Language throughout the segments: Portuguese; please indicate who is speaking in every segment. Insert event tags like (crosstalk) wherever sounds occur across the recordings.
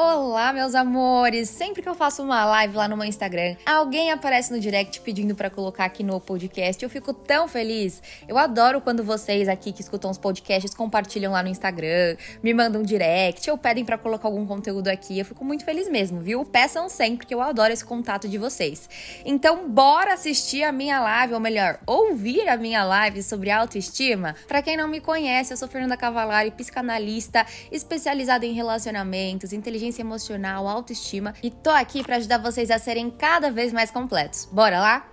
Speaker 1: Olá, meus amores! Sempre que eu faço uma live lá no meu Instagram, alguém aparece no direct pedindo para colocar aqui no podcast. Eu fico tão feliz. Eu adoro quando vocês aqui que escutam os podcasts compartilham lá no Instagram, me mandam direct ou pedem para colocar algum conteúdo aqui. Eu fico muito feliz mesmo, viu? Peçam sempre, que eu adoro esse contato de vocês. Então, bora assistir a minha live, ou melhor, ouvir a minha live sobre autoestima? Para quem não me conhece, eu sou Fernanda Cavalari, psicanalista especializada em relacionamentos, inteligência inteligência emocional, autoestima e tô aqui para ajudar vocês a serem cada vez mais completos. Bora lá?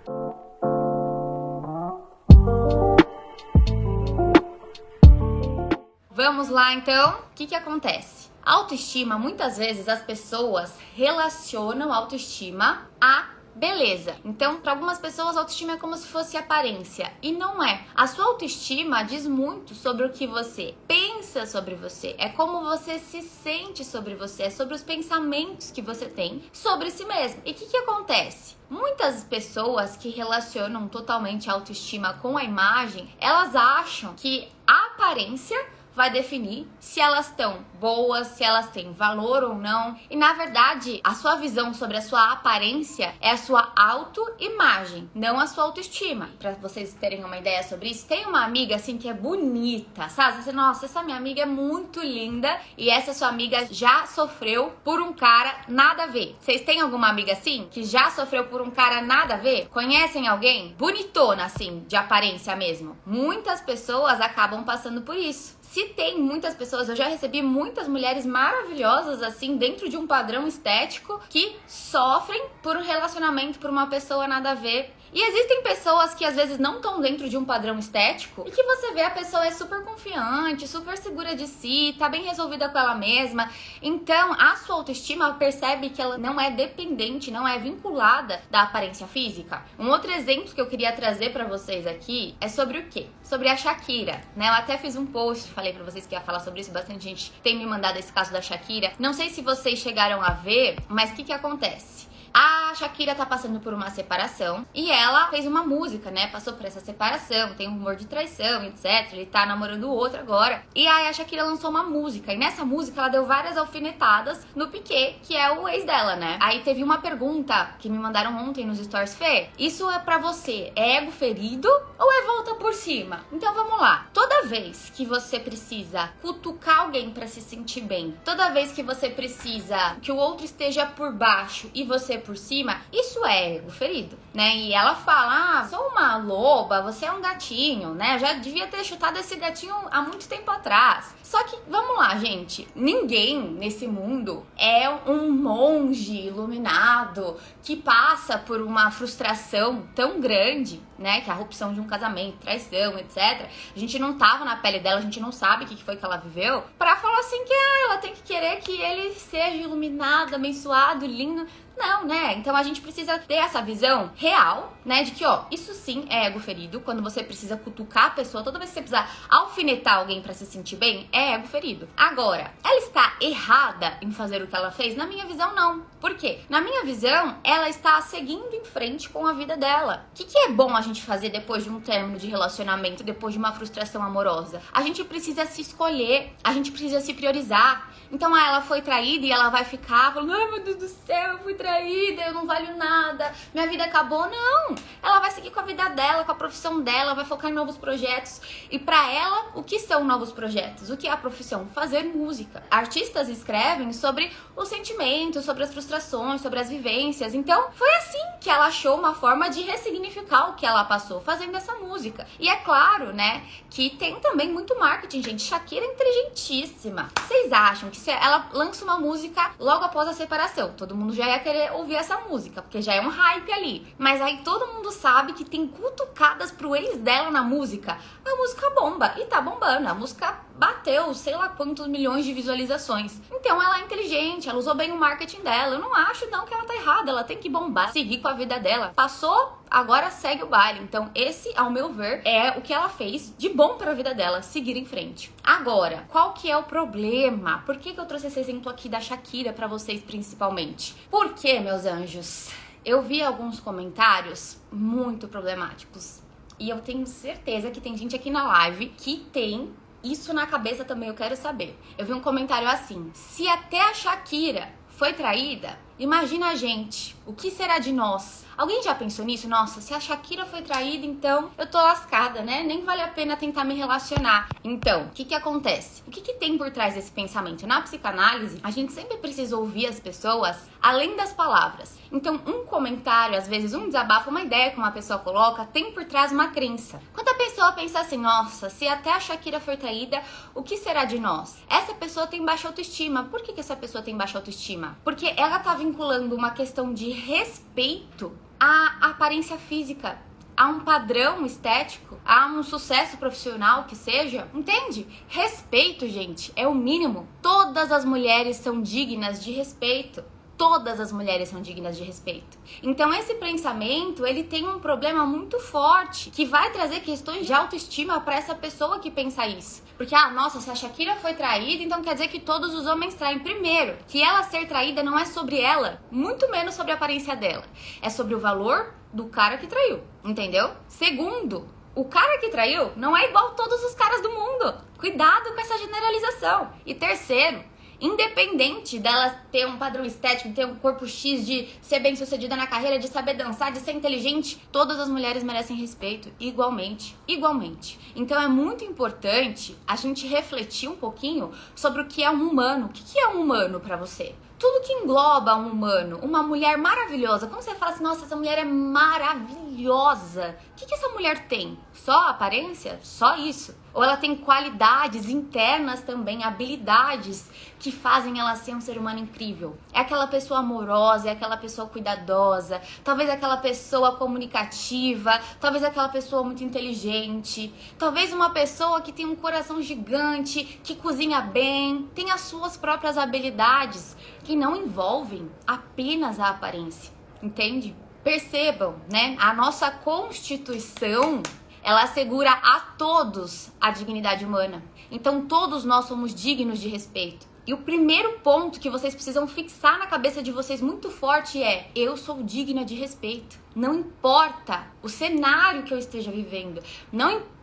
Speaker 1: Vamos lá então? O que, que acontece? Autoestima, muitas vezes as pessoas relacionam autoestima a beleza. Então, para algumas pessoas, autoestima é como se fosse aparência. E não é. A sua autoestima diz muito sobre o que você pensa sobre você. É como você se sente sobre você. É sobre os pensamentos que você tem sobre si mesmo. E o que, que acontece? Muitas pessoas que relacionam totalmente a autoestima com a imagem, elas acham que a aparência vai definir se elas estão boas, se elas têm valor ou não. E na verdade, a sua visão sobre a sua aparência é a sua autoimagem, não a sua autoestima. Para vocês terem uma ideia sobre isso, tem uma amiga assim que é bonita, sabe? Você, nossa, essa minha amiga é muito linda e essa sua amiga já sofreu por um cara nada a ver. Vocês têm alguma amiga assim que já sofreu por um cara nada a ver? Conhecem alguém bonitona assim, de aparência mesmo? Muitas pessoas acabam passando por isso se tem muitas pessoas, eu já recebi muitas mulheres maravilhosas assim dentro de um padrão estético que sofrem por um relacionamento por uma pessoa nada a ver e existem pessoas que às vezes não estão dentro de um padrão estético e que você vê a pessoa é super confiante, super segura de si, tá bem resolvida com ela mesma. Então, a sua autoestima percebe que ela não é dependente, não é vinculada da aparência física. Um outro exemplo que eu queria trazer para vocês aqui é sobre o quê? Sobre a Shakira, né? Eu até fiz um post, falei para vocês que ia falar sobre isso, bastante gente tem me mandado esse caso da Shakira. Não sei se vocês chegaram a ver, mas o que que acontece? A Shakira tá passando por uma separação e ela fez uma música, né? Passou por essa separação, tem um rumor de traição, etc. Ele tá namorando o outro agora. E aí a Shakira lançou uma música. E nessa música ela deu várias alfinetadas no Piquet, que é o ex dela, né? Aí teve uma pergunta que me mandaram ontem nos stories, Fê. Isso é para você, é ego ferido ou é volta por cima? Então vamos lá. Toda vez que você precisa cutucar alguém para se sentir bem, toda vez que você precisa que o outro esteja por baixo e você por cima, isso é ego ferido, né? E ela fala: ah, sou uma loba, você é um gatinho, né? Já devia ter chutado esse gatinho há muito tempo atrás. Só que, vamos lá, gente, ninguém nesse mundo é um monge iluminado que passa por uma frustração tão grande, né? Que é a rupção de um casamento, traição, etc. A gente não tava na pele dela, a gente não sabe o que foi que ela viveu, pra falar assim que ah, ela tem que querer que ele seja iluminado, abençoado, lindo. Não, né? Então a gente precisa ter essa visão real, né? De que, ó, isso sim é ego ferido. Quando você precisa cutucar a pessoa, toda vez que você precisa alfinetar alguém para se sentir bem, é ego ferido. Agora, ela está errada em fazer o que ela fez? Na minha visão, não. Por quê? Na minha visão, ela está seguindo em frente com a vida dela. O que, que é bom a gente fazer depois de um término de relacionamento, depois de uma frustração amorosa? A gente precisa se escolher, a gente precisa se priorizar. Então, ah, ela foi traída e ela vai ficar falando: ai meu Deus do céu, eu fui traída, eu não valho nada, minha vida acabou. Não! Ela vai seguir com a vida dela, com a profissão dela, vai focar em novos projetos. E para ela, o que são novos projetos? O que é a profissão? Fazer música. Artistas escrevem sobre os sentimentos, sobre as frustrações, sobre as vivências. Então, foi assim que ela achou uma forma de ressignificar o que ela passou fazendo essa música. E é claro, né, que tem também muito marketing, gente. Shakira é inteligentíssima. Vocês acham que se ela lança uma música logo após a separação, todo mundo já ia querer ouvir essa música, porque já é um hype ali. Mas aí todo mundo sabe que tem cutucadas pro ex dela na música. A música bomba e tá bombando. A música bateu sei lá quantos milhões de visualizações. Então ela é inteligente, ela usou bem o marketing dela. Eu não acho não que ela tá errada, ela tem que bombar, seguir com a vida dela. Passou, agora segue o baile. Então esse, ao meu ver, é o que ela fez de bom para a vida dela, seguir em frente. Agora, qual que é o problema? Por que, que eu trouxe esse exemplo aqui da Shakira para vocês principalmente? Porque, meus anjos, eu vi alguns comentários muito problemáticos. E eu tenho certeza que tem gente aqui na live que tem isso na cabeça também eu quero saber. Eu vi um comentário assim: se até a Shakira foi traída, imagina a gente. O que será de nós? Alguém já pensou nisso? Nossa, se a Shakira foi traída, então eu tô lascada, né? Nem vale a pena tentar me relacionar. Então, o que que acontece? O que que tem por trás desse pensamento? Na psicanálise, a gente sempre precisa ouvir as pessoas além das palavras. Então, um comentário, às vezes um desabafo, uma ideia que uma pessoa coloca, tem por trás uma crença. Quando a pessoa pensa assim, nossa, se até a Shakira foi traída, o que será de nós? Essa pessoa tem baixa autoestima. Por que, que essa pessoa tem baixa autoestima? Porque ela tá vinculando uma questão de respeito a aparência física, a um padrão estético, a um sucesso profissional que seja, entende? Respeito, gente, é o mínimo. Todas as mulheres são dignas de respeito. Todas as mulheres são dignas de respeito. Então esse pensamento, ele tem um problema muito forte que vai trazer questões de autoestima para essa pessoa que pensa isso. Porque, ah, nossa, se a Shakira foi traída, então quer dizer que todos os homens traem. Primeiro, que ela ser traída não é sobre ela, muito menos sobre a aparência dela. É sobre o valor do cara que traiu, entendeu? Segundo, o cara que traiu não é igual todos os caras do mundo. Cuidado com essa generalização. E terceiro, Independente dela ter um padrão estético, ter um corpo X, de ser bem sucedida na carreira, de saber dançar, de ser inteligente, todas as mulheres merecem respeito igualmente. Igualmente. Então é muito importante a gente refletir um pouquinho sobre o que é um humano. O que é um humano para você? tudo que engloba um humano, uma mulher maravilhosa. Como você fala assim, nossa, essa mulher é maravilhosa. O que, que essa mulher tem? Só aparência? Só isso? Ou ela tem qualidades internas também, habilidades que fazem ela ser um ser humano incrível? É aquela pessoa amorosa, é aquela pessoa cuidadosa, talvez aquela pessoa comunicativa, talvez aquela pessoa muito inteligente, talvez uma pessoa que tem um coração gigante, que cozinha bem, tem as suas próprias habilidades que não envolvem apenas a aparência, entende? Percebam, né? A nossa Constituição ela assegura a todos a dignidade humana. Então todos nós somos dignos de respeito. E o primeiro ponto que vocês precisam fixar na cabeça de vocês muito forte é: eu sou digna de respeito. Não importa o cenário que eu esteja vivendo, não importa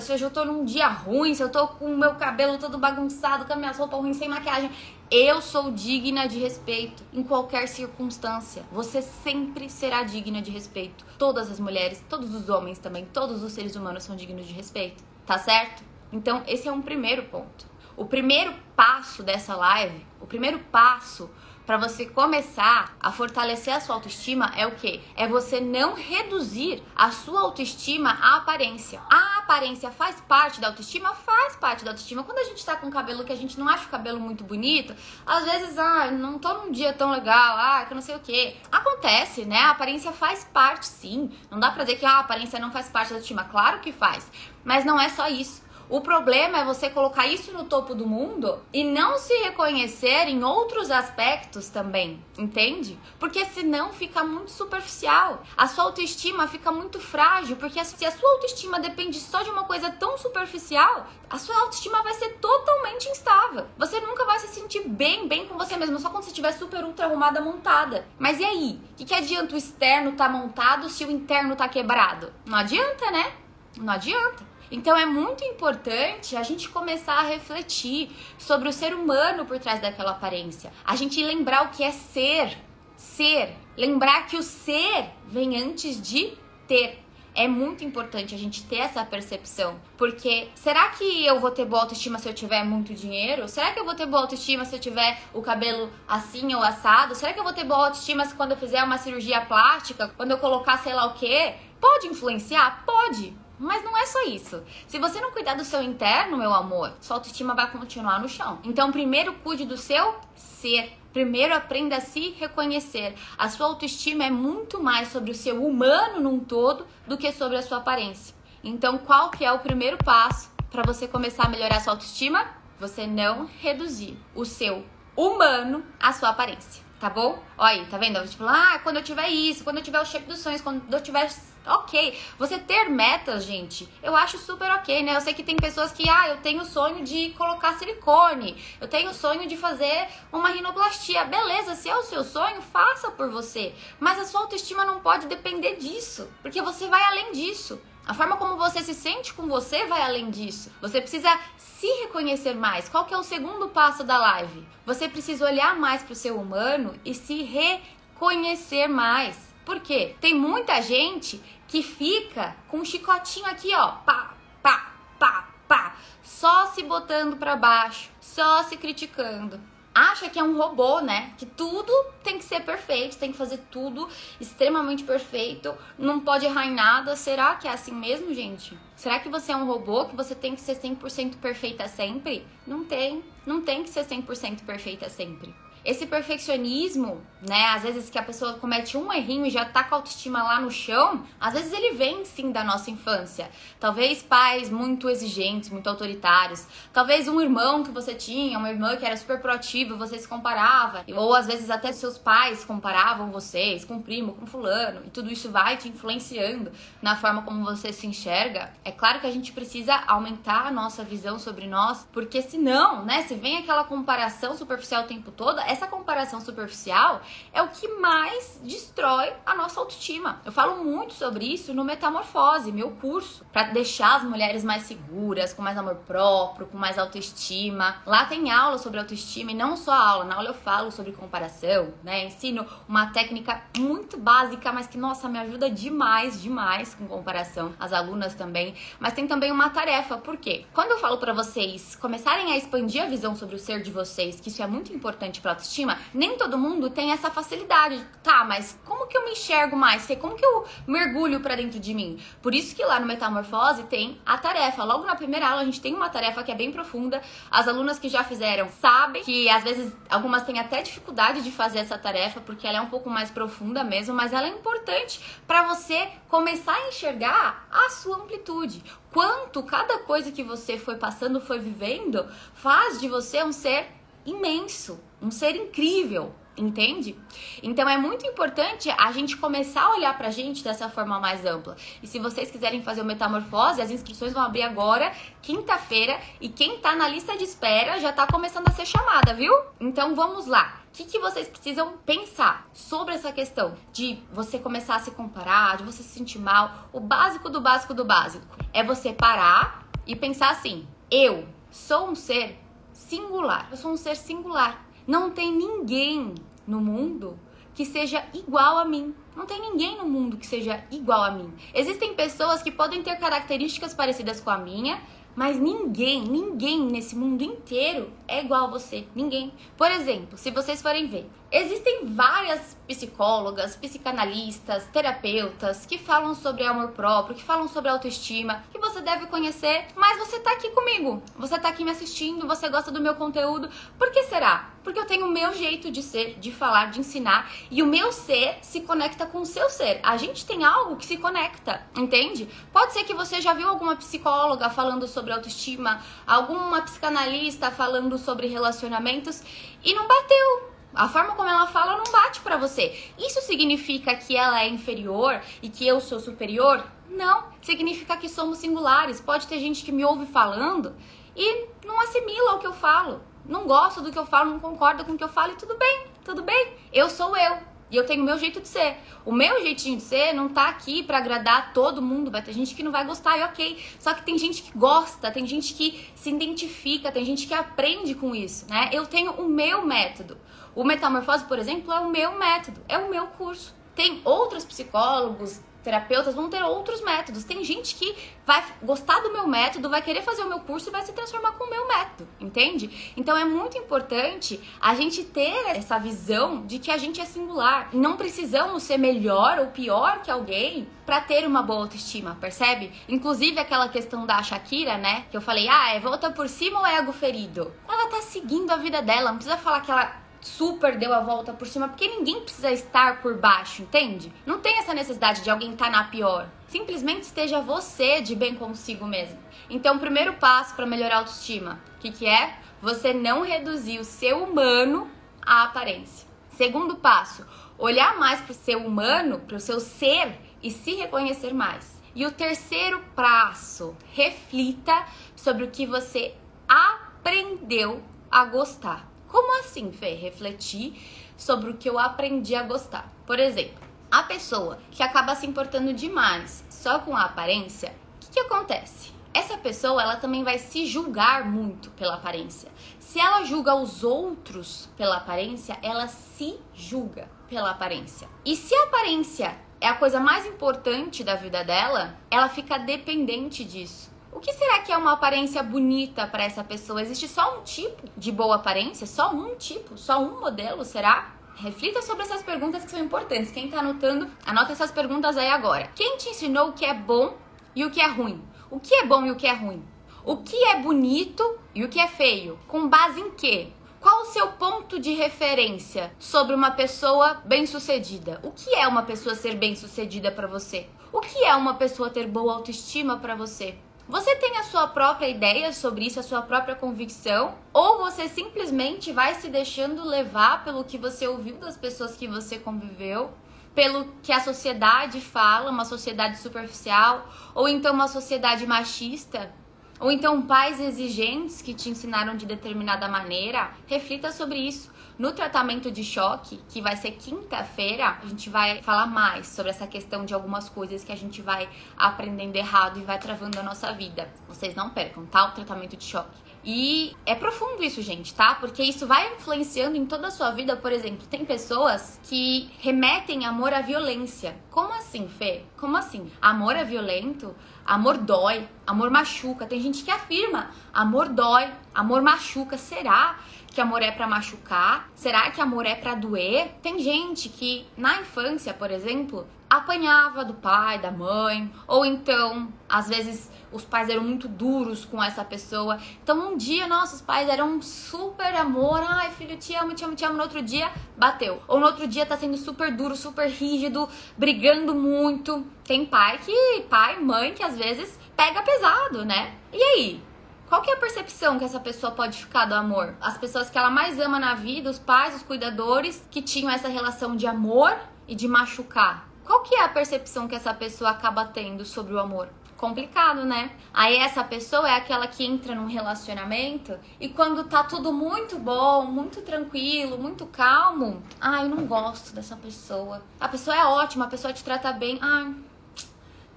Speaker 1: se hoje eu tô num dia ruim, se eu tô com o meu cabelo todo bagunçado, com a minha roupa ruim, sem maquiagem. Eu sou digna de respeito em qualquer circunstância. Você sempre será digna de respeito. Todas as mulheres, todos os homens também, todos os seres humanos são dignos de respeito. Tá certo? Então, esse é um primeiro ponto. O primeiro passo dessa live, o primeiro passo para você começar a fortalecer a sua autoestima é o que? É você não reduzir a sua autoestima à aparência. A aparência faz parte da autoestima? Faz parte da autoestima. Quando a gente tá com cabelo que a gente não acha o cabelo muito bonito, às vezes, ah, não tô num dia tão legal, ah, que não sei o que. Acontece, né? A aparência faz parte, sim. Não dá pra dizer que ah, a aparência não faz parte da autoestima. Claro que faz. Mas não é só isso. O problema é você colocar isso no topo do mundo e não se reconhecer em outros aspectos também, entende? Porque senão fica muito superficial. A sua autoestima fica muito frágil, porque se a sua autoestima depende só de uma coisa tão superficial, a sua autoestima vai ser totalmente instável. Você nunca vai se sentir bem, bem com você mesmo, só quando você estiver super ultra arrumada, montada. Mas e aí? O que, que adianta o externo tá montado se o interno tá quebrado? Não adianta, né? Não adianta. Então é muito importante a gente começar a refletir sobre o ser humano por trás daquela aparência. A gente lembrar o que é ser. Ser. Lembrar que o ser vem antes de ter. É muito importante a gente ter essa percepção. Porque será que eu vou ter boa autoestima se eu tiver muito dinheiro? Será que eu vou ter boa autoestima se eu tiver o cabelo assim ou assado? Será que eu vou ter boa autoestima se quando eu fizer uma cirurgia plástica, quando eu colocar sei lá o quê? Pode influenciar? Pode. Mas não é só isso. Se você não cuidar do seu interno, meu amor, sua autoestima vai continuar no chão. Então, primeiro cuide do seu ser. Primeiro aprenda a se reconhecer. A sua autoestima é muito mais sobre o seu humano num todo do que sobre a sua aparência. Então, qual que é o primeiro passo para você começar a melhorar a sua autoestima? Você não reduzir o seu humano à sua aparência, tá bom? Olha aí, tá vendo? Tipo, ah, quando eu tiver isso, quando eu tiver o shape dos sonhos, quando eu tiver ok. Você ter metas, gente, eu acho super ok, né? Eu sei que tem pessoas que, ah, eu tenho o sonho de colocar silicone, eu tenho o sonho de fazer uma rinoplastia. Beleza, se é o seu sonho, faça por você. Mas a sua autoestima não pode depender disso, porque você vai além disso. A forma como você se sente com você vai além disso. Você precisa se reconhecer mais. Qual que é o segundo passo da live? Você precisa olhar mais para o seu humano e se reconhecer mais. Por quê? Tem muita gente que fica com um chicotinho aqui, ó, pá, pá, pá, pá, só se botando para baixo, só se criticando acha que é um robô, né? Que tudo tem que ser perfeito, tem que fazer tudo extremamente perfeito, não pode errar em nada. Será que é assim mesmo, gente? Será que você é um robô que você tem que ser 100% perfeita sempre? Não tem, não tem que ser 100% perfeita sempre. Esse perfeccionismo, né? Às vezes que a pessoa comete um errinho e já tá com a autoestima lá no chão, às vezes ele vem sim da nossa infância. Talvez pais muito exigentes, muito autoritários. Talvez um irmão que você tinha, uma irmã que era super proativa, você se comparava. Ou às vezes até seus pais comparavam vocês com o primo, com fulano. E tudo isso vai te influenciando na forma como você se enxerga. É claro que a gente precisa aumentar a nossa visão sobre nós, porque senão, né, se vem aquela comparação superficial o tempo todo, é essa comparação superficial é o que mais destrói a nossa autoestima. Eu falo muito sobre isso no Metamorfose, meu curso, para deixar as mulheres mais seguras, com mais amor próprio, com mais autoestima. Lá tem aula sobre autoestima e não só aula, na aula eu falo sobre comparação, né? Ensino uma técnica muito básica, mas que nossa, me ajuda demais, demais com comparação. As alunas também, mas tem também uma tarefa, por quê? Quando eu falo para vocês começarem a expandir a visão sobre o ser de vocês, que isso é muito importante para autoestima, nem todo mundo tem essa facilidade. Tá, mas como que eu me enxergo mais? Como que eu mergulho para dentro de mim? Por isso que lá no Metamorfose tem a tarefa. Logo na primeira aula a gente tem uma tarefa que é bem profunda. As alunas que já fizeram sabem que às vezes algumas têm até dificuldade de fazer essa tarefa porque ela é um pouco mais profunda mesmo, mas ela é importante para você começar a enxergar a sua amplitude. Quanto cada coisa que você foi passando, foi vivendo, faz de você um ser imenso, um ser incrível, entende? Então é muito importante a gente começar a olhar pra gente dessa forma mais ampla. E se vocês quiserem fazer o metamorfose, as inscrições vão abrir agora, quinta-feira, e quem tá na lista de espera já tá começando a ser chamada, viu? Então vamos lá. O que, que vocês precisam pensar sobre essa questão de você começar a se comparar, de você se sentir mal? O básico do básico do básico é você parar e pensar assim: eu sou um ser singular. Eu sou um ser singular. Não tem ninguém no mundo que seja igual a mim. Não tem ninguém no mundo que seja igual a mim. Existem pessoas que podem ter características parecidas com a minha, mas ninguém, ninguém nesse mundo inteiro é igual a você. Ninguém. Por exemplo, se vocês forem ver, existem várias psicólogas, psicanalistas, terapeutas que falam sobre amor próprio, que falam sobre autoestima, que você deve conhecer, mas você tá aqui comigo. Você tá aqui me assistindo, você gosta do meu conteúdo. Por que será? Porque eu tenho o meu jeito de ser, de falar, de ensinar, e o meu ser se conecta com o seu ser. A gente tem algo que se conecta, entende? Pode ser que você já viu alguma psicóloga falando sobre autoestima, alguma psicanalista falando sobre relacionamentos e não bateu. A forma como ela fala não bate para você. Isso significa que ela é inferior e que eu sou superior? Não. Significa que somos singulares. Pode ter gente que me ouve falando e não assimila o que eu falo. Não gosta do que eu falo, não concorda com o que eu falo e tudo bem, tudo bem. Eu sou eu. E eu tenho o meu jeito de ser. O meu jeitinho de ser não tá aqui para agradar todo mundo. Vai ter gente que não vai gostar, e ok. Só que tem gente que gosta, tem gente que se identifica, tem gente que aprende com isso, né? Eu tenho o meu método. O Metamorfose, por exemplo, é o meu método, é o meu curso. Tem outros psicólogos, terapeutas vão ter outros métodos. Tem gente que vai gostar do meu método, vai querer fazer o meu curso e vai se transformar com o meu método, entende? Então é muito importante a gente ter essa visão de que a gente é singular. Não precisamos ser melhor ou pior que alguém para ter uma boa autoestima, percebe? Inclusive aquela questão da Shakira, né? Que eu falei, ah, é volta por cima ou é ego ferido? Ela tá seguindo a vida dela, não precisa falar que ela super deu a volta por cima, porque ninguém precisa estar por baixo, entende? Não tem essa necessidade de alguém estar tá na pior. Simplesmente esteja você de bem consigo mesmo. Então, o primeiro passo para melhorar a autoestima, o que, que é? Você não reduzir o seu humano à aparência. Segundo passo, olhar mais para o seu humano, para o seu ser e se reconhecer mais. E o terceiro passo, reflita sobre o que você aprendeu a gostar. Como assim, Fê? Refletir sobre o que eu aprendi a gostar. Por exemplo, a pessoa que acaba se importando demais só com a aparência, o que, que acontece? Essa pessoa, ela também vai se julgar muito pela aparência. Se ela julga os outros pela aparência, ela se julga pela aparência. E se a aparência é a coisa mais importante da vida dela, ela fica dependente disso. O que será que é uma aparência bonita para essa pessoa? Existe só um tipo de boa aparência? Só um tipo? Só um modelo? Será? Reflita sobre essas perguntas que são importantes. Quem está anotando, anota essas perguntas aí agora. Quem te ensinou o que é bom e o que é ruim? O que é bom e o que é ruim? O que é bonito e o que é feio? Com base em quê? Qual o seu ponto de referência sobre uma pessoa bem-sucedida? O que é uma pessoa ser bem-sucedida para você? O que é uma pessoa ter boa autoestima para você? Você tem a sua própria ideia sobre isso, a sua própria convicção? Ou você simplesmente vai se deixando levar pelo que você ouviu das pessoas que você conviveu? Pelo que a sociedade fala, uma sociedade superficial? Ou então uma sociedade machista? Ou então pais exigentes que te ensinaram de determinada maneira? Reflita sobre isso. No tratamento de choque, que vai ser quinta-feira, a gente vai falar mais sobre essa questão de algumas coisas que a gente vai aprendendo errado e vai travando a nossa vida. Vocês não percam, tá? O tratamento de choque. E é profundo isso, gente, tá? Porque isso vai influenciando em toda a sua vida. Por exemplo, tem pessoas que remetem amor à violência. Como assim, Fê? Como assim? Amor é violento? Amor dói, amor machuca. Tem gente que afirma: amor dói, amor machuca. Será? Que amor é para machucar? Será que amor é para doer? Tem gente que na infância, por exemplo, apanhava do pai, da mãe, ou então, às vezes os pais eram muito duros com essa pessoa. Então, um dia, nossos pais eram super amor. Ai, filho, te amo, te amo, te amo. No outro dia, bateu. Ou no outro dia tá sendo super duro, super rígido, brigando muito. Tem pai que, pai, mãe, que às vezes pega pesado, né? E aí? Qual que é a percepção que essa pessoa pode ficar do amor? As pessoas que ela mais ama na vida, os pais, os cuidadores, que tinham essa relação de amor e de machucar. Qual que é a percepção que essa pessoa acaba tendo sobre o amor? Complicado, né? Aí essa pessoa é aquela que entra num relacionamento e quando tá tudo muito bom, muito tranquilo, muito calmo, ai, eu não gosto dessa pessoa. A pessoa é ótima, a pessoa te trata bem. Ai,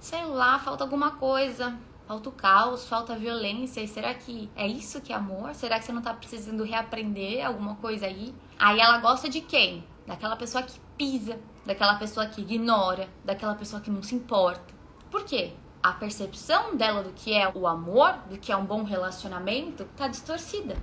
Speaker 1: sei lá, falta alguma coisa falta o caos, falta a violência. E será que é isso que é amor? Será que você não tá precisando reaprender alguma coisa aí? Aí ela gosta de quem? Daquela pessoa que pisa, daquela pessoa que ignora, daquela pessoa que não se importa. Por quê? A percepção dela do que é o amor, do que é um bom relacionamento, tá distorcida.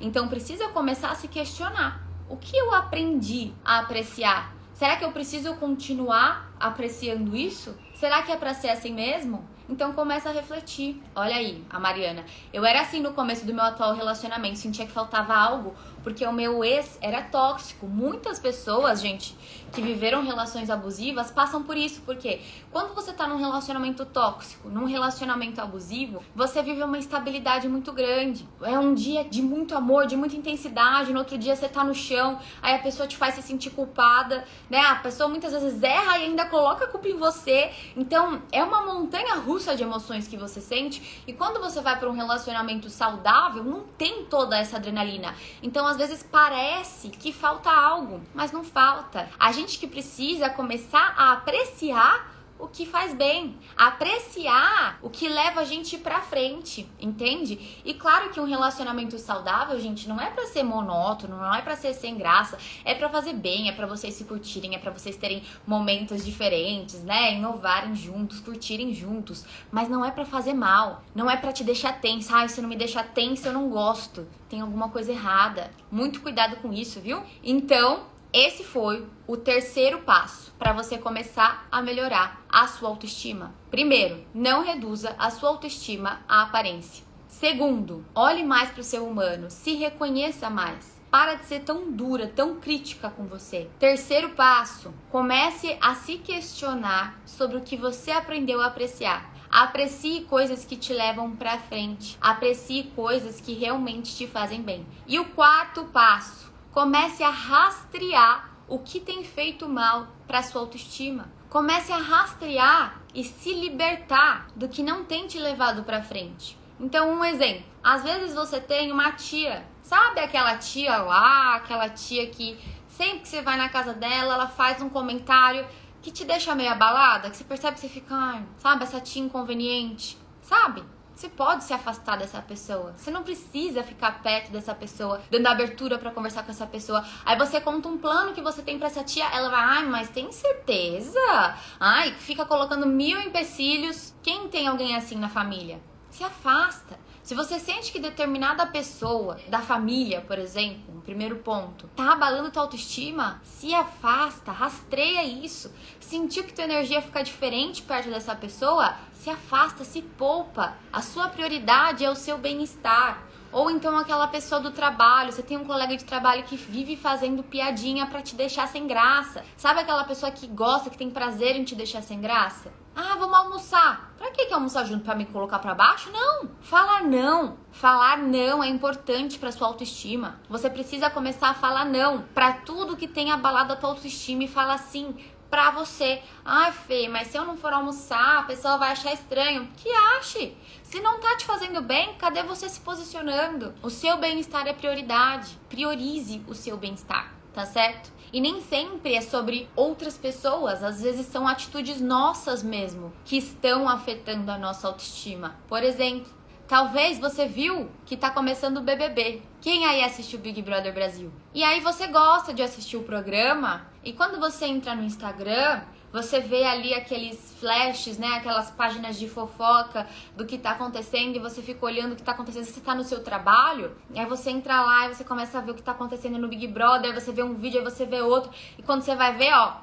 Speaker 1: Então precisa começar a se questionar. O que eu aprendi a apreciar? Será que eu preciso continuar apreciando isso? Será que é para ser assim mesmo? Então começa a refletir. Olha aí, a Mariana. Eu era assim no começo do meu atual relacionamento, sentia que faltava algo, porque o meu ex era tóxico. Muitas pessoas, gente, que viveram relações abusivas passam por isso, porque quando você tá num relacionamento tóxico, num relacionamento abusivo, você vive uma instabilidade muito grande. É um dia de muito amor, de muita intensidade, no outro dia você tá no chão, aí a pessoa te faz se sentir culpada, né? A pessoa muitas vezes erra e ainda coloca a culpa em você. Então, é uma montanha russa de emoções que você sente. E quando você vai para um relacionamento saudável, não tem toda essa adrenalina. Então, às vezes parece que falta algo, mas não falta. A gente que precisa começar a apreciar o que faz bem, apreciar o que leva a gente para frente, entende? E claro que um relacionamento saudável, gente, não é para ser monótono, não é para ser sem graça, é para fazer bem, é para vocês se curtirem, é para vocês terem momentos diferentes, né? Inovarem juntos, curtirem juntos, mas não é para fazer mal, não é para te deixar tensa. Ai, se não me deixar tensa, eu não gosto. Tem alguma coisa errada. Muito cuidado com isso, viu? Então, esse foi o terceiro passo para você começar a melhorar a sua autoestima. Primeiro, não reduza a sua autoestima à aparência. Segundo, olhe mais para o seu humano, se reconheça mais. Para de ser tão dura, tão crítica com você. Terceiro passo, comece a se questionar sobre o que você aprendeu a apreciar. Aprecie coisas que te levam para frente. Aprecie coisas que realmente te fazem bem. E o quarto passo, Comece a rastrear o que tem feito mal para sua autoestima. Comece a rastrear e se libertar do que não tem te levado para frente. Então, um exemplo. Às vezes você tem uma tia, sabe aquela tia lá, aquela tia que sempre que você vai na casa dela, ela faz um comentário que te deixa meio abalada, que você percebe que você fica, ai, sabe, essa tia inconveniente, sabe? Você pode se afastar dessa pessoa. Você não precisa ficar perto dessa pessoa, dando abertura para conversar com essa pessoa. Aí você conta um plano que você tem para essa tia, ela vai, ai, mas tem certeza? Ai, fica colocando mil empecilhos. Quem tem alguém assim na família? Se afasta. Se você sente que determinada pessoa da família, por exemplo, primeiro ponto, tá abalando tua autoestima, se afasta, rastreia isso. Sentiu que tua energia fica diferente perto dessa pessoa, se afasta, se poupa. A sua prioridade é o seu bem-estar. Ou então aquela pessoa do trabalho, você tem um colega de trabalho que vive fazendo piadinha para te deixar sem graça. Sabe aquela pessoa que gosta, que tem prazer em te deixar sem graça? Ah, vamos almoçar. Pra que, que almoçar junto? Pra me colocar pra baixo? Não. Falar não. Falar não é importante pra sua autoestima. Você precisa começar a falar não pra tudo que tem abalado a tua autoestima e fala sim pra você. Ai, Fê, mas se eu não for almoçar, a pessoa vai achar estranho. Que ache. Se não tá te fazendo bem, cadê você se posicionando? O seu bem-estar é prioridade. Priorize o seu bem-estar, tá certo? E nem sempre é sobre outras pessoas, às vezes são atitudes nossas mesmo que estão afetando a nossa autoestima. Por exemplo, Talvez você viu que tá começando o BBB. Quem aí assistiu Big Brother Brasil? E aí você gosta de assistir o programa e quando você entra no Instagram, você vê ali aqueles flashes, né? Aquelas páginas de fofoca do que tá acontecendo e você fica olhando o que tá acontecendo. Você tá no seu trabalho, aí você entra lá e você começa a ver o que tá acontecendo no Big Brother, aí você vê um vídeo, aí você vê outro, e quando você vai ver, ó,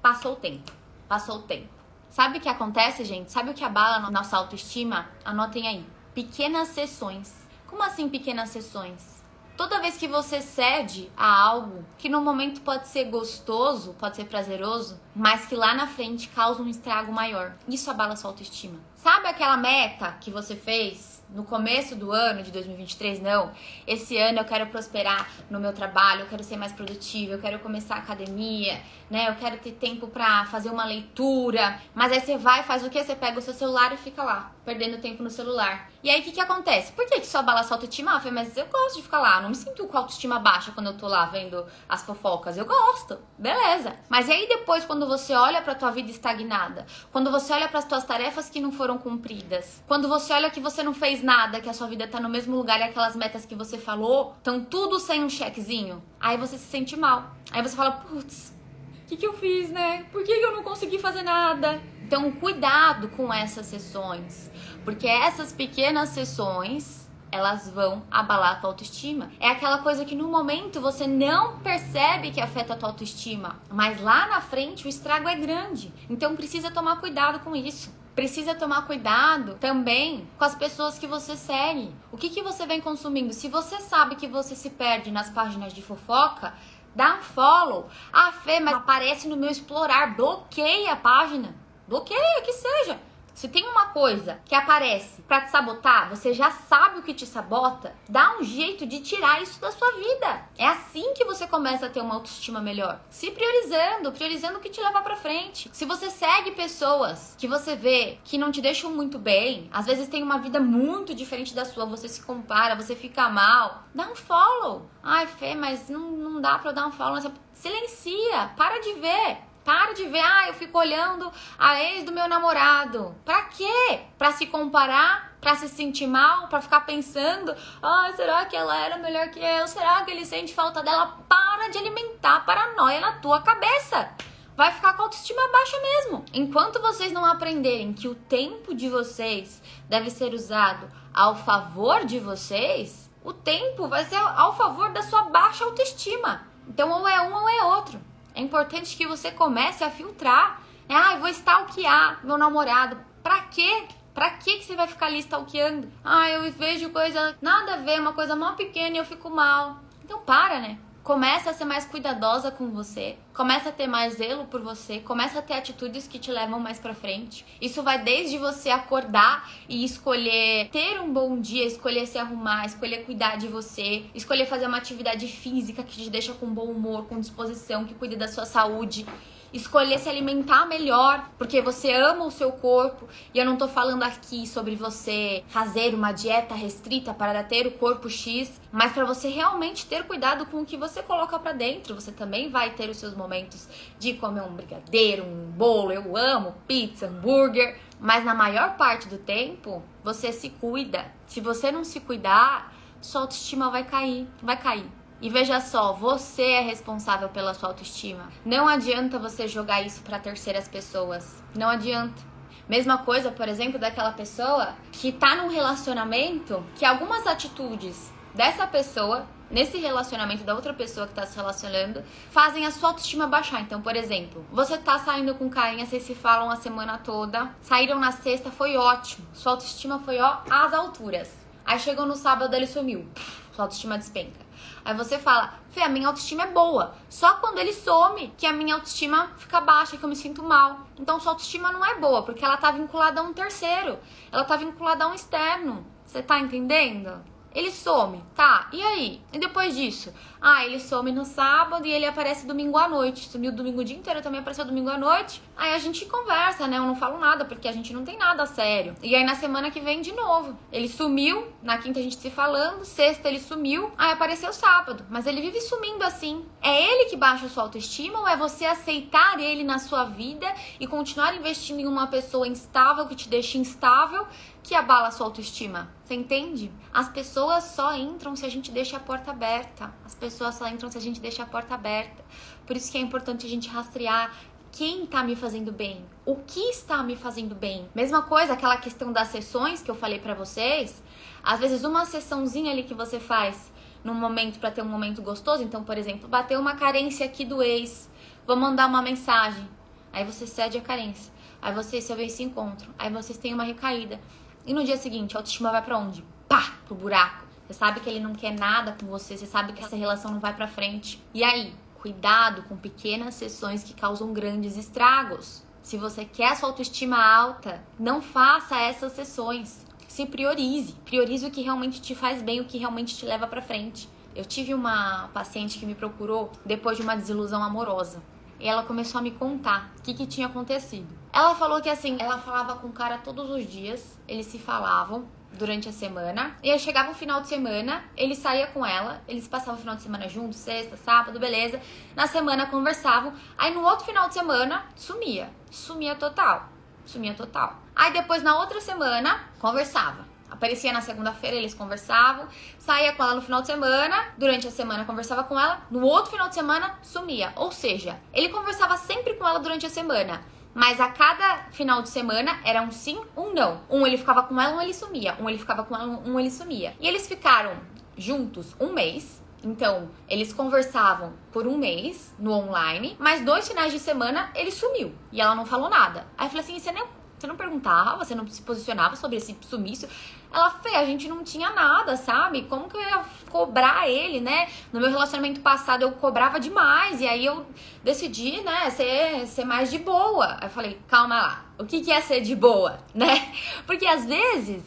Speaker 1: passou o tempo. Passou o tempo. Sabe o que acontece, gente? Sabe o que abala a nossa autoestima? Anotem aí. Pequenas sessões. Como assim pequenas sessões? Toda vez que você cede a algo que no momento pode ser gostoso, pode ser prazeroso, mas que lá na frente causa um estrago maior, isso abala sua autoestima. Sabe aquela meta que você fez no começo do ano de 2023, não. Esse ano eu quero prosperar no meu trabalho, eu quero ser mais produtiva, eu quero começar a academia, né? Eu quero ter tempo para fazer uma leitura. Mas aí você vai, faz o que? Você pega o seu celular e fica lá, perdendo tempo no celular. E aí o que que acontece? Por que que só abala sua autoestima? Ah, mas eu gosto de ficar lá, não me sinto com a autoestima baixa quando eu tô lá vendo as fofocas. Eu gosto. Beleza. Mas e aí depois quando você olha para tua vida estagnada, quando você olha para as tuas tarefas que não foram cumpridas, quando você olha que você não fez fez nada, que a sua vida tá no mesmo lugar e aquelas metas que você falou estão tudo sem um chequezinho, aí você se sente mal. Aí você fala, putz, o que, que eu fiz, né? Por que, eu não consegui fazer nada? Então, cuidado com essas sessões, porque essas pequenas sessões elas vão abalar a tua autoestima. É aquela coisa que no momento você não percebe que afeta a tua autoestima, mas lá na frente o estrago é grande. Então precisa tomar cuidado com isso precisa tomar cuidado também com as pessoas que você segue. O que, que você vem consumindo? Se você sabe que você se perde nas páginas de fofoca, dá um follow. Ah, Fê, mas aparece no meu explorar. Bloqueia a página. Bloqueia, que seja. Se tem uma coisa que aparece para te sabotar, você já sabe o que te sabota, dá um jeito de tirar isso da sua vida. É assim que você começa a ter uma autoestima melhor. Se priorizando, priorizando o que te leva para frente. Se você segue pessoas que você vê que não te deixam muito bem, às vezes tem uma vida muito diferente da sua, você se compara, você fica mal, dá um follow. Ai, Fê, mas não, não dá pra eu dar um follow. Silencia, para de ver. Para de ver, ah, eu fico olhando a ex do meu namorado. Pra quê? Pra se comparar? Pra se sentir mal? Pra ficar pensando, ah, será que ela era melhor que eu? Será que ele sente falta dela? Para de alimentar paranoia na tua cabeça vai ficar com a autoestima baixa mesmo. Enquanto vocês não aprenderem que o tempo de vocês deve ser usado ao favor de vocês, o tempo vai ser ao favor da sua baixa autoestima. Então, ou é um ou é outro. É importante que você comece a filtrar. É, ah, eu vou stalkear meu namorado. Pra quê? Pra que você vai ficar ali stalkeando? Ah, eu vejo coisa nada a ver, uma coisa mó pequena e eu fico mal. Então para, né? Começa a ser mais cuidadosa com você, começa a ter mais zelo por você, começa a ter atitudes que te levam mais para frente. Isso vai desde você acordar e escolher ter um bom dia, escolher se arrumar, escolher cuidar de você, escolher fazer uma atividade física que te deixa com bom humor, com disposição, que cuide da sua saúde. Escolher se alimentar melhor, porque você ama o seu corpo. E eu não tô falando aqui sobre você fazer uma dieta restrita para ter o corpo X, mas para você realmente ter cuidado com o que você coloca para dentro. Você também vai ter os seus momentos de comer um brigadeiro, um bolo. Eu amo pizza, hambúrguer, mas na maior parte do tempo você se cuida. Se você não se cuidar, sua autoestima vai cair, vai cair. E veja só, você é responsável pela sua autoestima. Não adianta você jogar isso para terceiras pessoas. Não adianta. Mesma coisa, por exemplo, daquela pessoa que tá num relacionamento que algumas atitudes dessa pessoa, nesse relacionamento da outra pessoa que tá se relacionando, fazem a sua autoestima baixar. Então, por exemplo, você tá saindo com carinha, vocês se falam a semana toda, saíram na sexta, foi ótimo. Sua autoestima foi ó às alturas. Aí chegou no sábado, ele sumiu. Sua autoestima despenca. Aí você fala, Fê, a minha autoestima é boa. Só quando ele some que a minha autoestima fica baixa, que eu me sinto mal. Então sua autoestima não é boa, porque ela tá vinculada a um terceiro. Ela tá vinculada a um externo. Você tá entendendo? Ele some, tá? E aí? E depois disso? Ah, ele some no sábado e ele aparece domingo à noite. Sumiu domingo o dia inteiro, também apareceu domingo à noite. Aí a gente conversa, né? Eu não falo nada, porque a gente não tem nada sério. E aí na semana que vem, de novo. Ele sumiu, na quinta a gente se falando, sexta ele sumiu, aí apareceu sábado. Mas ele vive sumindo assim. É ele que baixa a sua autoestima ou é você aceitar ele na sua vida e continuar investindo em uma pessoa instável que te deixa instável? Que abala a sua autoestima. Você entende? As pessoas só entram se a gente deixa a porta aberta. As pessoas só entram se a gente deixa a porta aberta. Por isso que é importante a gente rastrear quem tá me fazendo bem, o que está me fazendo bem. Mesma coisa, aquela questão das sessões que eu falei para vocês. Às vezes uma sessãozinha ali que você faz num momento para ter um momento gostoso, então, por exemplo, bateu uma carência aqui do ex, vou mandar uma mensagem. Aí você cede a carência. Aí vocês se se encontram. Aí vocês têm uma recaída. E no dia seguinte, a autoestima vai para onde? Pá, pro buraco. Você sabe que ele não quer nada com você, você sabe que essa relação não vai para frente. E aí, cuidado com pequenas sessões que causam grandes estragos. Se você quer a sua autoestima alta, não faça essas sessões. Se priorize, priorize o que realmente te faz bem, o que realmente te leva para frente. Eu tive uma paciente que me procurou depois de uma desilusão amorosa. E ela começou a me contar o que, que tinha acontecido. Ela falou que assim, ela falava com o cara todos os dias, eles se falavam durante a semana. E aí chegava o final de semana, ele saía com ela, eles passavam o final de semana juntos, sexta, sábado, beleza. Na semana conversavam. Aí no outro final de semana, sumia. Sumia total. Sumia total. Aí depois na outra semana, conversava. Aparecia na segunda-feira, eles conversavam, saía com ela no final de semana, durante a semana conversava com ela, no outro final de semana sumia. Ou seja, ele conversava sempre com ela durante a semana, mas a cada final de semana era um sim, um não. Um ele ficava com ela, um ele sumia. Um ele ficava com ela, um ele sumia. E eles ficaram juntos um mês. Então, eles conversavam por um mês no online, mas dois finais de semana ele sumiu. E ela não falou nada. Aí eu falei assim: você nem você não perguntava, você não se posicionava sobre esse sumiço. Ela, Fê, a gente não tinha nada, sabe? Como que eu ia cobrar ele, né? No meu relacionamento passado eu cobrava demais. E aí eu decidi, né, ser, ser mais de boa. Aí eu falei, calma lá, o que, que é ser de boa, (laughs) né? Porque às vezes,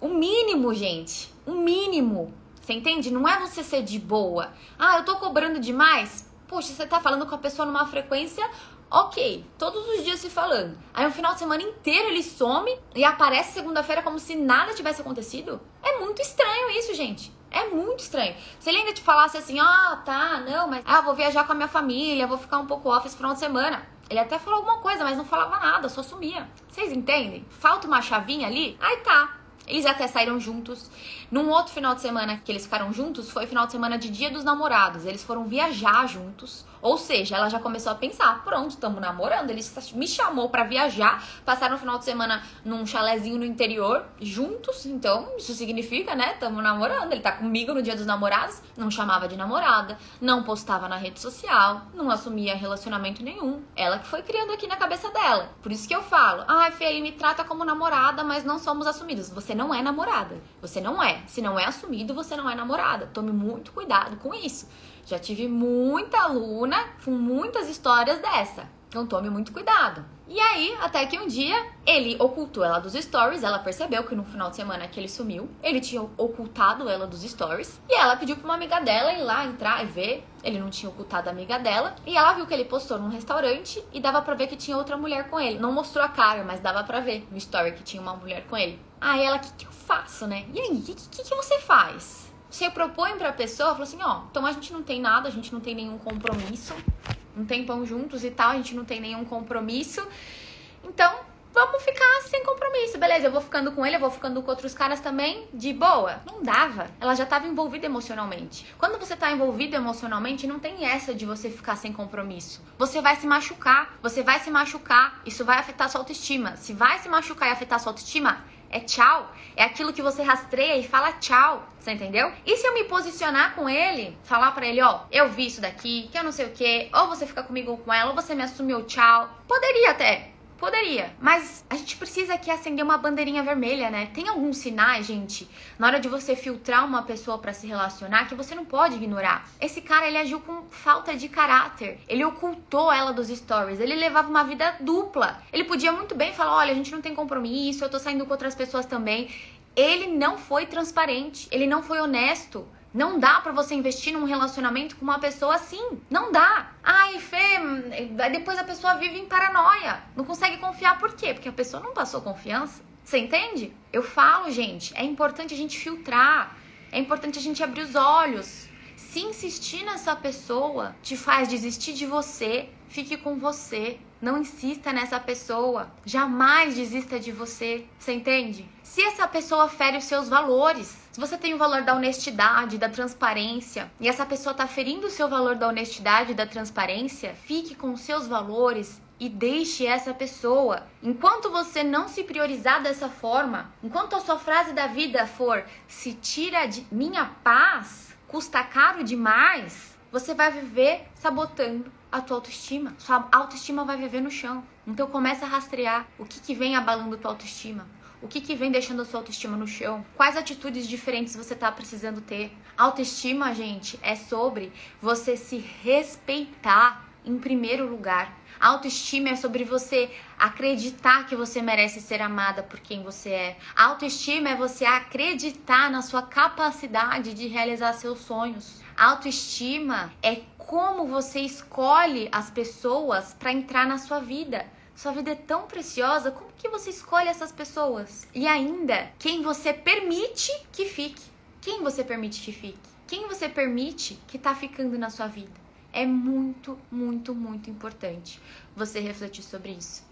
Speaker 1: o mínimo, gente, o mínimo, você entende? Não é você ser de boa. Ah, eu tô cobrando demais? Poxa, você tá falando com a pessoa numa frequência Ok, todos os dias se falando. Aí um final de semana inteiro ele some e aparece segunda-feira como se nada tivesse acontecido. É muito estranho isso, gente. É muito estranho. Se ele ainda te falasse assim, ah, tá, não, mas ah, vou viajar com a minha família, vou ficar um pouco off esse final de semana. Ele até falou alguma coisa, mas não falava nada, só sumia. Vocês entendem? Falta uma chavinha ali? Aí tá. Eles até saíram juntos. Num outro final de semana que eles ficaram juntos, foi final de semana de Dia dos Namorados. Eles foram viajar juntos. Ou seja, ela já começou a pensar: pronto, estamos namorando. Ele me chamou para viajar, passaram o final de semana num chalézinho no interior, juntos. Então, isso significa, né? Estamos namorando. Ele tá comigo no dia dos namorados, não chamava de namorada, não postava na rede social, não assumia relacionamento nenhum. Ela que foi criando aqui na cabeça dela. Por isso que eu falo: ah, Fê, ele me trata como namorada, mas não somos assumidos. Você não é namorada. Você não é. Se não é assumido, você não é namorada. Tome muito cuidado com isso. Já tive muita aluna com muitas histórias dessa. Então tome muito cuidado. E aí, até que um dia ele ocultou ela dos stories, ela percebeu que no final de semana que ele sumiu, ele tinha ocultado ela dos stories, e ela pediu pra uma amiga dela ir lá entrar e ver. Ele não tinha ocultado a amiga dela, e ela viu que ele postou num restaurante e dava para ver que tinha outra mulher com ele. Não mostrou a cara, mas dava para ver no story que tinha uma mulher com ele. Aí ela, o que, que eu faço, né? E aí, o que, que, que você faz? Você propõe pra pessoa, falou assim, ó, então a gente não tem nada, a gente não tem nenhum compromisso, um tempão juntos e tal, a gente não tem nenhum compromisso. Então, vamos ficar sem compromisso, beleza? Eu vou ficando com ele, eu vou ficando com outros caras também, de boa. Não dava. Ela já estava envolvida emocionalmente. Quando você tá envolvido emocionalmente, não tem essa de você ficar sem compromisso. Você vai se machucar, você vai se machucar, isso vai afetar sua autoestima. Se vai se machucar e afetar sua autoestima, é tchau. É aquilo que você rastreia e fala tchau. Você entendeu? E se eu me posicionar com ele, falar para ele, ó, eu vi isso daqui, que eu não sei o que, ou você fica comigo ou com ela, ou você me assumiu tchau. Poderia até. Poderia, mas a gente precisa aqui acender uma bandeirinha vermelha, né? Tem alguns sinais, gente, na hora de você filtrar uma pessoa para se relacionar que você não pode ignorar. Esse cara, ele agiu com falta de caráter. Ele ocultou ela dos stories. Ele levava uma vida dupla. Ele podia muito bem falar: "Olha, a gente não tem compromisso, eu tô saindo com outras pessoas também". Ele não foi transparente, ele não foi honesto. Não dá para você investir num relacionamento com uma pessoa assim. Não dá. Ai, Fê, depois a pessoa vive em paranoia. Não consegue confiar. Por quê? Porque a pessoa não passou confiança. Você entende? Eu falo, gente, é importante a gente filtrar. É importante a gente abrir os olhos. Se insistir nessa pessoa te faz desistir de você, fique com você. Não insista nessa pessoa. Jamais desista de você. Você entende? Se essa pessoa fere os seus valores, se você tem o valor da honestidade, da transparência, e essa pessoa está ferindo o seu valor da honestidade da transparência, fique com os seus valores e deixe essa pessoa. Enquanto você não se priorizar dessa forma, enquanto a sua frase da vida for se tira de minha paz, custa caro demais, você vai viver sabotando a tua autoestima. Sua autoestima vai viver no chão. Então começa a rastrear o que, que vem abalando tua autoestima. O que, que vem deixando a sua autoestima no chão? Quais atitudes diferentes você está precisando ter? Autoestima, gente, é sobre você se respeitar em primeiro lugar. Autoestima é sobre você acreditar que você merece ser amada por quem você é. Autoestima é você acreditar na sua capacidade de realizar seus sonhos. Autoestima é como você escolhe as pessoas para entrar na sua vida. Sua vida é tão preciosa, como que você escolhe essas pessoas? E ainda, quem você permite que fique? Quem você permite que fique? Quem você permite que tá ficando na sua vida? É muito, muito, muito importante você refletir sobre isso.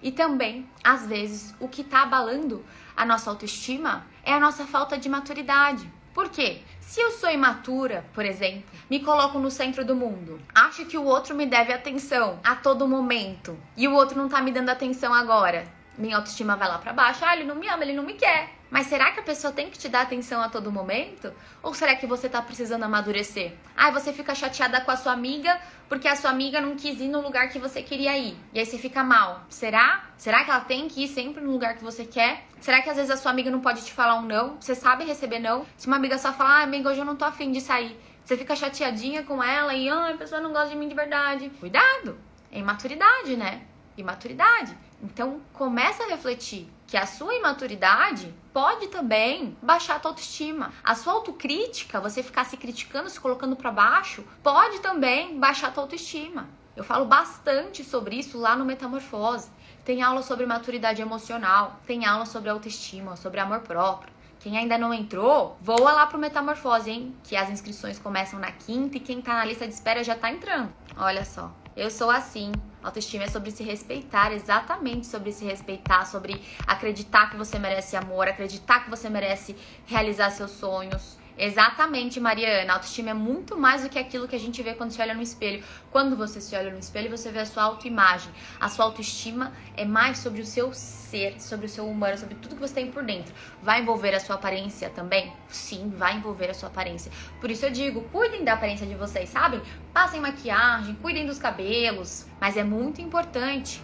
Speaker 1: E também, às vezes, o que está abalando a nossa autoestima é a nossa falta de maturidade. Por quê? Se eu sou imatura, por exemplo, me coloco no centro do mundo, acho que o outro me deve atenção a todo momento e o outro não tá me dando atenção agora, minha autoestima vai lá para baixo. Ah, ele não me ama, ele não me quer. Mas será que a pessoa tem que te dar atenção a todo momento? Ou será que você tá precisando amadurecer? Ah, você fica chateada com a sua amiga porque a sua amiga não quis ir no lugar que você queria ir. E aí você fica mal. Será? Será que ela tem que ir sempre no lugar que você quer? Será que às vezes a sua amiga não pode te falar um não? Você sabe receber não? Se uma amiga só falar, ah, amiga, hoje eu não tô afim de sair. Você fica chateadinha com ela e, ah, a pessoa não gosta de mim de verdade. Cuidado! É imaturidade, né? Imaturidade. Então, começa a refletir que a sua imaturidade pode também baixar a tua autoestima. A sua autocrítica, você ficar se criticando, se colocando para baixo, pode também baixar a tua autoestima. Eu falo bastante sobre isso lá no Metamorfose. Tem aula sobre maturidade emocional, tem aula sobre autoestima, sobre amor próprio. Quem ainda não entrou, voa lá pro Metamorfose, hein? Que as inscrições começam na quinta e quem tá na lista de espera já tá entrando. Olha só. Eu sou assim. Autoestima é sobre se respeitar, exatamente sobre se respeitar, sobre acreditar que você merece amor, acreditar que você merece realizar seus sonhos. Exatamente, Mariana. Autoestima é muito mais do que aquilo que a gente vê quando se olha no espelho. Quando você se olha no espelho, você vê a sua autoimagem. A sua autoestima é mais sobre o seu ser, sobre o seu humano, sobre tudo que você tem por dentro. Vai envolver a sua aparência também? Sim, vai envolver a sua aparência. Por isso eu digo, cuidem da aparência de vocês, sabem? Passem maquiagem, cuidem dos cabelos. Mas é muito importante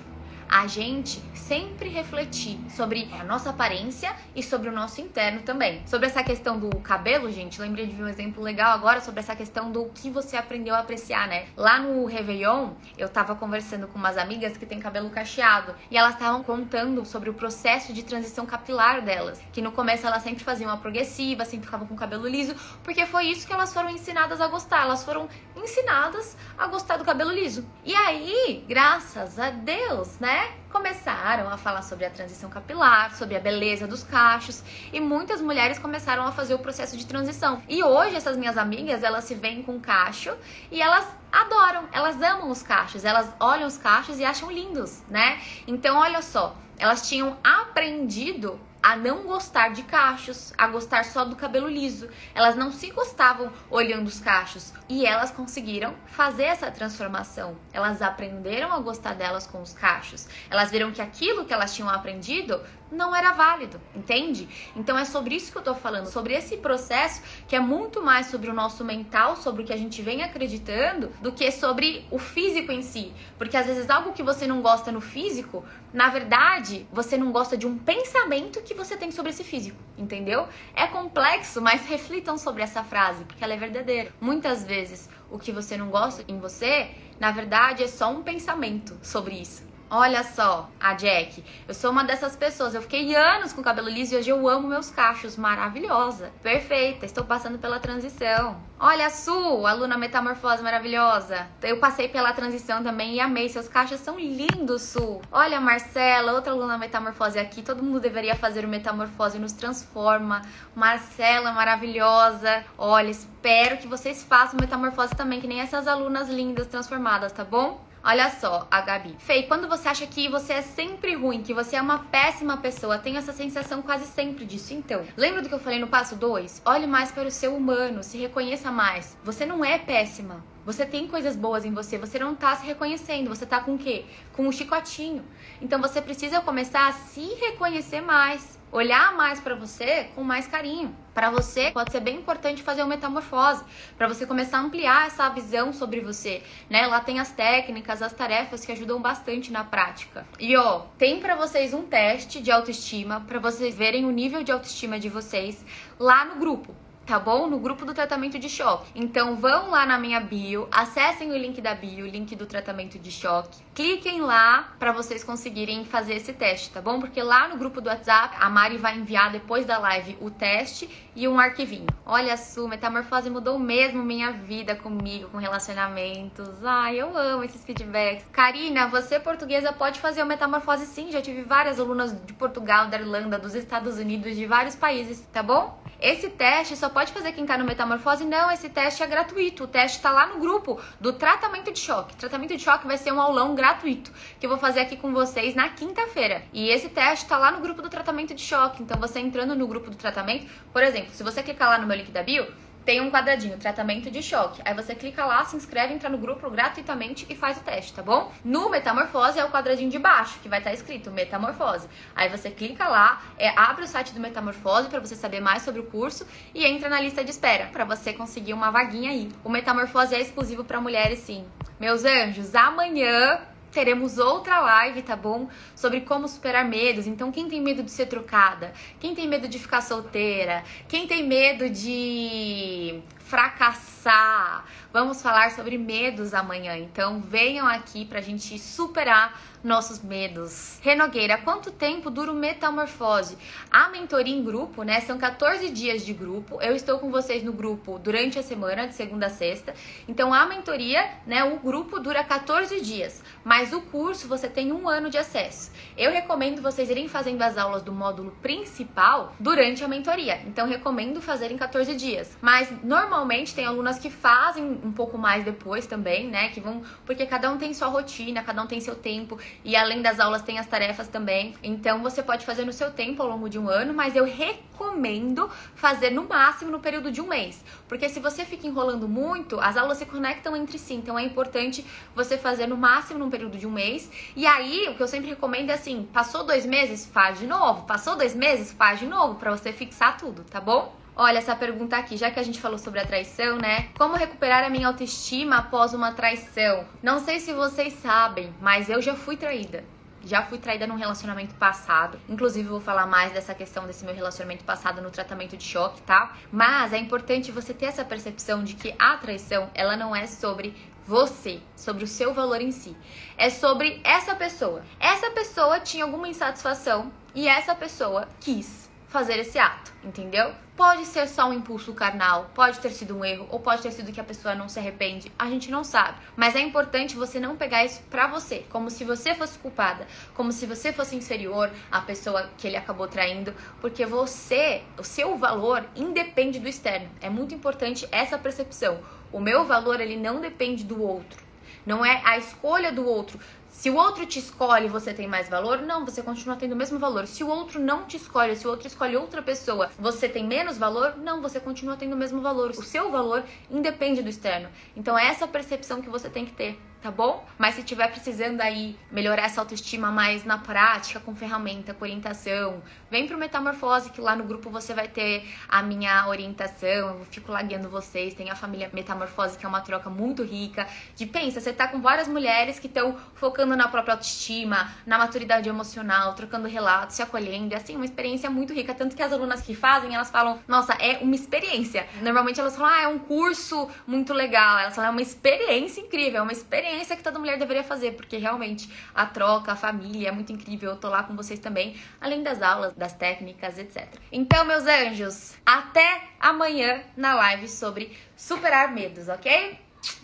Speaker 1: a gente sempre refletir sobre a nossa aparência e sobre o nosso interno também. Sobre essa questão do cabelo, gente, lembrei de um exemplo legal agora sobre essa questão do que você aprendeu a apreciar, né? Lá no Réveillon, eu tava conversando com umas amigas que têm cabelo cacheado e elas estavam contando sobre o processo de transição capilar delas, que no começo elas sempre faziam uma progressiva, sempre ficavam com o cabelo liso, porque foi isso que elas foram ensinadas a gostar. Elas foram ensinadas a gostar do cabelo liso. E aí, graças a Deus, né? Começaram a falar sobre a transição capilar, sobre a beleza dos cachos e muitas mulheres começaram a fazer o processo de transição. E hoje essas minhas amigas, elas se veem com cacho e elas adoram, elas amam os cachos, elas olham os cachos e acham lindos, né? Então, olha só, elas tinham aprendido a não gostar de cachos, a gostar só do cabelo liso. Elas não se gostavam olhando os cachos e elas conseguiram fazer essa transformação. Elas aprenderam a gostar delas com os cachos. Elas viram que aquilo que elas tinham aprendido não era válido, entende? Então é sobre isso que eu tô falando, sobre esse processo que é muito mais sobre o nosso mental, sobre o que a gente vem acreditando, do que sobre o físico em si. Porque às vezes algo que você não gosta no físico, na verdade, você não gosta de um pensamento que você tem sobre esse físico, entendeu? É complexo, mas reflitam sobre essa frase, porque ela é verdadeira. Muitas vezes o que você não gosta em você, na verdade, é só um pensamento sobre isso. Olha só, a Jack. Eu sou uma dessas pessoas. Eu fiquei anos com cabelo liso e hoje eu amo meus cachos. Maravilhosa. Perfeita. Estou passando pela transição. Olha a Su, aluna metamorfose maravilhosa. Eu passei pela transição também e amei. Seus cachos são lindos, Su. Olha a Marcela, outra aluna metamorfose aqui. Todo mundo deveria fazer o metamorfose nos transforma. Marcela, maravilhosa. Olha, espero que vocês façam metamorfose também, que nem essas alunas lindas transformadas, tá bom? Olha só, a Gabi. Fei, quando você acha que você é sempre ruim, que você é uma péssima pessoa, tenho essa sensação quase sempre disso. Então, lembra do que eu falei no passo 2? Olhe mais para o seu humano, se reconheça mais. Você não é péssima. Você tem coisas boas em você, você não tá se reconhecendo, você tá com o quê? Com um chicotinho. Então você precisa começar a se reconhecer mais olhar mais para você com mais carinho. Para você pode ser bem importante fazer uma metamorfose, para você começar a ampliar essa visão sobre você, né? Lá tem as técnicas, as tarefas que ajudam bastante na prática. E ó, tem para vocês um teste de autoestima para vocês verem o nível de autoestima de vocês lá no grupo tá bom? No grupo do tratamento de choque. Então vão lá na minha bio, acessem o link da bio, o link do tratamento de choque. Cliquem lá para vocês conseguirem fazer esse teste, tá bom? Porque lá no grupo do WhatsApp, a Mari vai enviar depois da live o teste e um arquivinho. Olha, Su, metamorfose mudou mesmo minha vida comigo, com relacionamentos. Ai, eu amo esses feedbacks. Karina, você portuguesa pode fazer o metamorfose sim. Já tive várias alunas de Portugal, da Irlanda, dos Estados Unidos, de vários países, tá bom? Esse teste só pode fazer quem tá no Metamorfose? Não, esse teste é gratuito. O teste tá lá no grupo do tratamento de choque. Tratamento de choque vai ser um aulão gratuito que eu vou fazer aqui com vocês na quinta-feira. E esse teste tá lá no grupo do tratamento de choque. Então você entrando no grupo do tratamento, por exemplo, se você clicar lá no meu link da bio, tem um quadradinho, tratamento de choque. Aí você clica lá, se inscreve, entra no grupo gratuitamente e faz o teste, tá bom? No Metamorfose é o quadradinho de baixo, que vai estar tá escrito Metamorfose. Aí você clica lá, é, abre o site do Metamorfose para você saber mais sobre o curso e entra na lista de espera para você conseguir uma vaguinha aí. O Metamorfose é exclusivo para mulheres, sim. Meus anjos, amanhã teremos outra live, tá bom? Sobre como superar medos. Então, quem tem medo de ser trocada? Quem tem medo de ficar solteira? Quem tem medo de fracassar? Vamos falar sobre medos amanhã. Então, venham aqui pra gente superar nossos medos. Renogueira, quanto tempo dura o metamorfose? A mentoria em grupo, né? São 14 dias de grupo. Eu estou com vocês no grupo durante a semana, de segunda a sexta. Então, a mentoria, né? O grupo dura 14 dias, mas o curso você tem um ano de acesso. Eu recomendo vocês irem fazendo as aulas do módulo principal durante a mentoria. Então, recomendo fazer em 14 dias. Mas normalmente tem alunas que fazem um pouco mais depois também, né? Que vão, porque cada um tem sua rotina, cada um tem seu tempo. E além das aulas, tem as tarefas também. Então você pode fazer no seu tempo ao longo de um ano, mas eu recomendo fazer no máximo no período de um mês. Porque se você fica enrolando muito, as aulas se conectam entre si. Então é importante você fazer no máximo num período de um mês. E aí, o que eu sempre recomendo é assim: passou dois meses, faz de novo. Passou dois meses, faz de novo, para você fixar tudo, tá bom? Olha essa pergunta aqui, já que a gente falou sobre a traição, né? Como recuperar a minha autoestima após uma traição? Não sei se vocês sabem, mas eu já fui traída. Já fui traída num relacionamento passado. Inclusive, vou falar mais dessa questão desse meu relacionamento passado no tratamento de choque, tá? Mas é importante você ter essa percepção de que a traição, ela não é sobre você, sobre o seu valor em si. É sobre essa pessoa. Essa pessoa tinha alguma insatisfação e essa pessoa quis fazer esse ato, entendeu? Pode ser só um impulso carnal, pode ter sido um erro, ou pode ter sido que a pessoa não se arrepende, a gente não sabe. Mas é importante você não pegar isso pra você, como se você fosse culpada, como se você fosse inferior à pessoa que ele acabou traindo, porque você, o seu valor independe do externo. É muito importante essa percepção. O meu valor, ele não depende do outro. Não é a escolha do outro. Se o outro te escolhe, você tem mais valor? Não, você continua tendo o mesmo valor. Se o outro não te escolhe, se o outro escolhe outra pessoa, você tem menos valor? Não, você continua tendo o mesmo valor. O seu valor independe do externo. Então é essa percepção que você tem que ter tá bom? Mas se tiver precisando aí melhorar essa autoestima mais na prática, com ferramenta, com orientação, vem pro Metamorfose, que lá no grupo você vai ter a minha orientação, eu fico lá guiando vocês, tem a família Metamorfose, que é uma troca muito rica. De pensa, você tá com várias mulheres que estão focando na própria autoestima, na maturidade emocional, trocando relatos, se acolhendo, é assim, uma experiência muito rica. Tanto que as alunas que fazem, elas falam, nossa, é uma experiência. Normalmente elas falam, ah, é um curso muito legal. Elas falam, é uma experiência incrível, é uma experiência experiência que toda mulher deveria fazer, porque realmente a troca, a família é muito incrível. Eu tô lá com vocês também, além das aulas, das técnicas, etc. Então, meus anjos, até amanhã na live sobre superar medos, ok?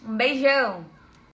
Speaker 1: Um beijão!